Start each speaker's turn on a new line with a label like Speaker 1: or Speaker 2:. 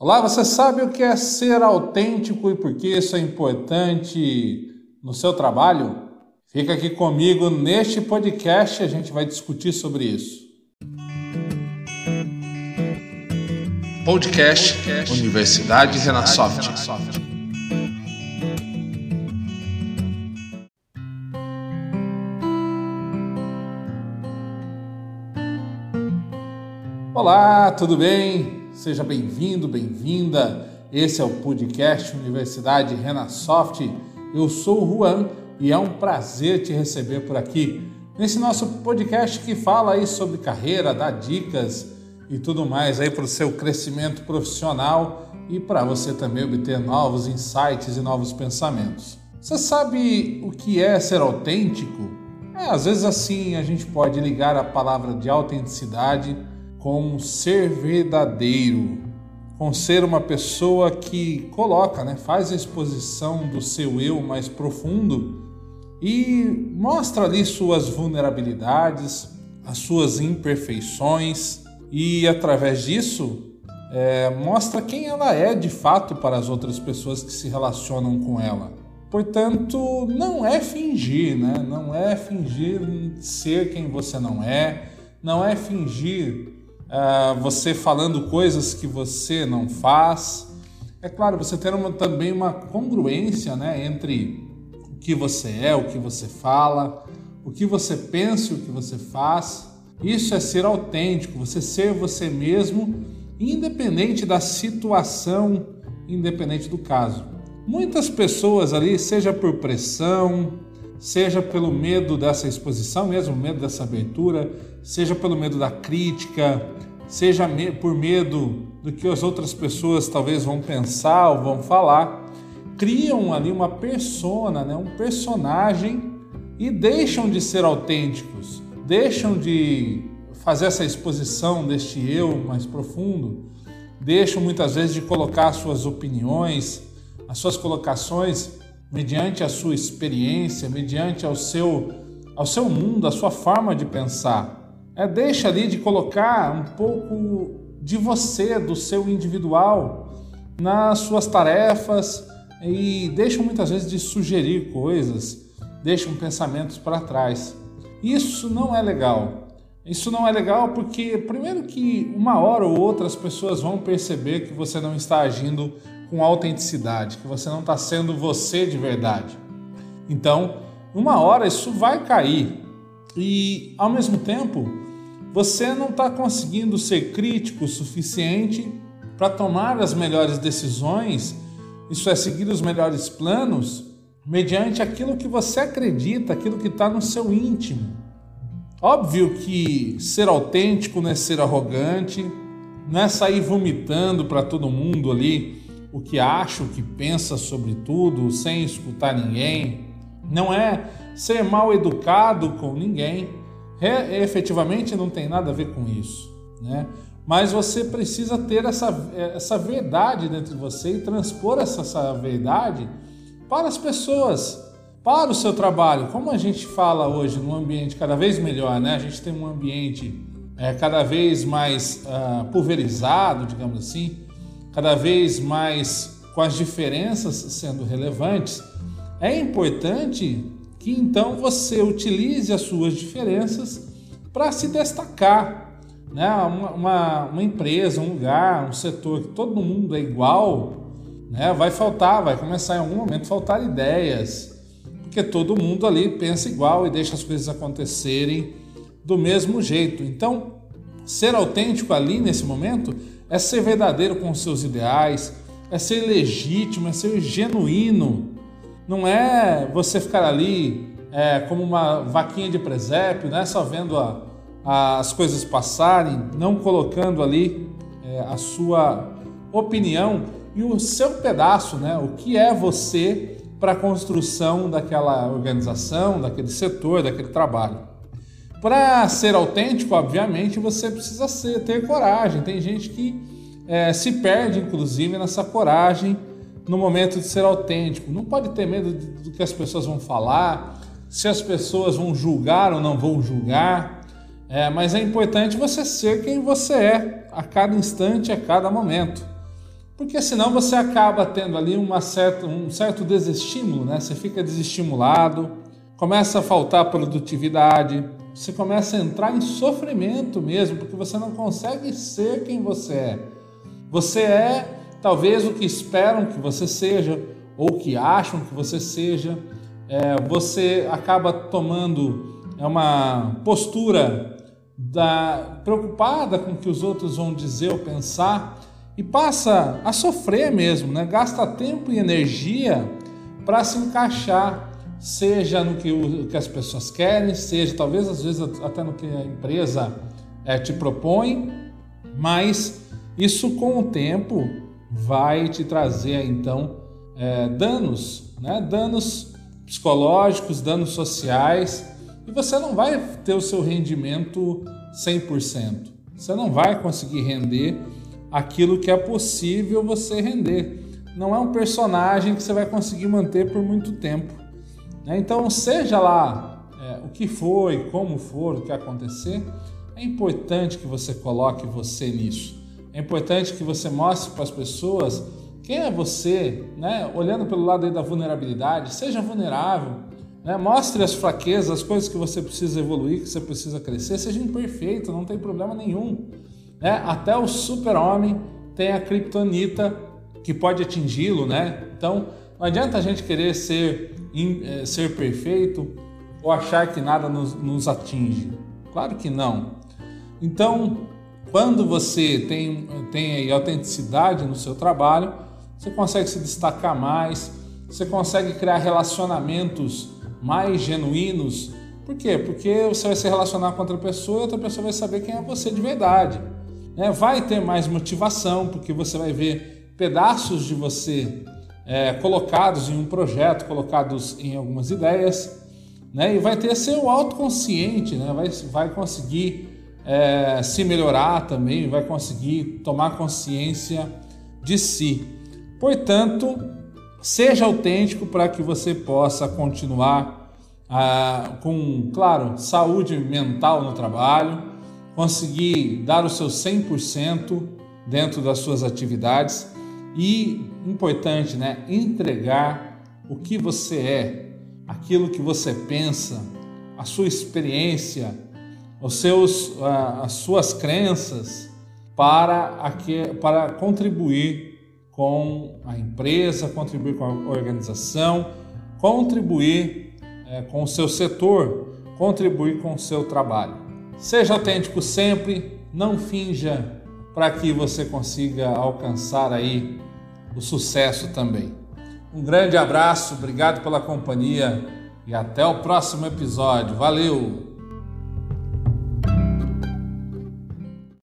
Speaker 1: Olá, você sabe o que é ser autêntico e por que isso é importante no seu trabalho? Fica aqui comigo neste podcast, a gente vai discutir sobre isso.
Speaker 2: Podcast Universidade Renasoft.
Speaker 1: Olá, tudo bem? Seja bem-vindo, bem-vinda. Esse é o podcast Universidade Renasoft. Eu sou o Juan e é um prazer te receber por aqui nesse nosso podcast que fala aí sobre carreira, dá dicas e tudo mais aí para o seu crescimento profissional e para você também obter novos insights e novos pensamentos. Você sabe o que é ser autêntico? É, às vezes assim a gente pode ligar a palavra de autenticidade com ser verdadeiro, com ser uma pessoa que coloca, né, faz a exposição do seu eu mais profundo e mostra ali suas vulnerabilidades, as suas imperfeições e através disso é, mostra quem ela é de fato para as outras pessoas que se relacionam com ela. Portanto, não é fingir, né? Não é fingir ser quem você não é, não é fingir uh, você falando coisas que você não faz. É claro, você ter uma, também uma congruência né, entre o que você é, o que você fala, o que você pensa e o que você faz. Isso é ser autêntico, você ser você mesmo, independente da situação, independente do caso. Muitas pessoas ali, seja por pressão, seja pelo medo dessa exposição mesmo, medo dessa abertura, seja pelo medo da crítica, seja por medo do que as outras pessoas talvez vão pensar ou vão falar, criam ali uma persona, né, um personagem e deixam de ser autênticos, deixam de fazer essa exposição deste eu mais profundo, deixam muitas vezes de colocar suas opiniões, as suas colocações mediante a sua experiência, mediante ao seu, ao seu mundo, a sua forma de pensar. É, deixa ali de colocar um pouco de você, do seu individual, nas suas tarefas e deixam muitas vezes de sugerir coisas, deixam pensamentos para trás. Isso não é legal. Isso não é legal porque, primeiro, que uma hora ou outra as pessoas vão perceber que você não está agindo com autenticidade, que você não está sendo você de verdade. Então, uma hora isso vai cair e, ao mesmo tempo, você não está conseguindo ser crítico o suficiente para tomar as melhores decisões, isso é, seguir os melhores planos, mediante aquilo que você acredita, aquilo que está no seu íntimo. Óbvio que ser autêntico não é ser arrogante, não é sair vomitando para todo mundo ali o que acha, o que pensa sobre tudo, sem escutar ninguém. Não é ser mal educado com ninguém é, efetivamente não tem nada a ver com isso, né? Mas você precisa ter essa, essa verdade dentro de você e transpor essa, essa verdade para as pessoas, para o seu trabalho. Como a gente fala hoje num ambiente cada vez melhor, né? A gente tem um ambiente é, cada vez mais uh, pulverizado, digamos assim, cada vez mais com as diferenças sendo relevantes. É importante que então você utilize as suas diferenças para se destacar. Né? Uma, uma, uma, empresa, um lugar, um setor que todo mundo é igual, né? vai faltar, vai começar em algum momento faltar ideias, porque todo mundo ali pensa igual e deixa as coisas acontecerem do mesmo jeito. Então, ser autêntico ali nesse momento é ser verdadeiro com os seus ideais, é ser legítimo, é ser genuíno não é você ficar ali é, como uma vaquinha de presépio, né? só vendo a, a, as coisas passarem, não colocando ali é, a sua opinião e o seu pedaço, né? o que é você para a construção daquela organização, daquele setor, daquele trabalho. Para ser autêntico, obviamente, você precisa ser, ter coragem. Tem gente que é, se perde, inclusive, nessa coragem no momento de ser autêntico. Não pode ter medo do que as pessoas vão falar, se as pessoas vão julgar ou não vão julgar. É, mas é importante você ser quem você é a cada instante, a cada momento. porque senão você acaba tendo ali uma certa, um certo desestímulo, né? Você fica desestimulado, começa a faltar produtividade, você começa a entrar em sofrimento mesmo, porque você não consegue ser quem você é. Você é talvez o que esperam que você seja ou que acham que você seja. É, você acaba tomando uma postura da, preocupada com o que os outros vão dizer ou pensar e passa a sofrer mesmo, né? gasta tempo e energia para se encaixar, seja no que, o, que, as pessoas querem, seja talvez às vezes até no que a empresa é, te propõe, mas isso com o tempo vai te trazer então é, danos, né? danos psicológicos, danos sociais, e você não vai ter o seu rendimento 100%. Você não vai conseguir render aquilo que é possível você render. Não é um personagem que você vai conseguir manter por muito tempo. Né? Então, seja lá é, o que foi, como for, o que acontecer, é importante que você coloque você nisso. É importante que você mostre para as pessoas quem é você, né? olhando pelo lado da vulnerabilidade. Seja vulnerável, né? mostre as fraquezas, as coisas que você precisa evoluir, que você precisa crescer. Seja imperfeito, não tem problema nenhum. Né? Até o super-homem tem a criptonita que pode atingi-lo, né? Então, não adianta a gente querer ser, eh, ser perfeito ou achar que nada nos, nos atinge. Claro que não. Então, quando você tem, tem autenticidade no seu trabalho, você consegue se destacar mais, você consegue criar relacionamentos mais genuínos. Por quê? Porque você vai se relacionar com outra pessoa e outra pessoa vai saber quem é você de verdade. Né? Vai ter mais motivação, porque você vai ver pedaços de você é, colocados em um projeto, colocados em algumas ideias, né? e vai ter seu autoconsciente, né? vai, vai conseguir é, se melhorar também, vai conseguir tomar consciência de si. Portanto, seja autêntico para que você possa continuar ah, com, claro, saúde mental no trabalho, conseguir dar o seu 100% dentro das suas atividades e, importante, né, entregar o que você é, aquilo que você pensa, a sua experiência, os seus, as suas crenças para, para contribuir com a empresa, contribuir com a organização, contribuir é, com o seu setor, contribuir com o seu trabalho. Seja autêntico sempre, não finja para que você consiga alcançar aí o sucesso também. Um grande abraço, obrigado pela companhia e até o próximo episódio. Valeu!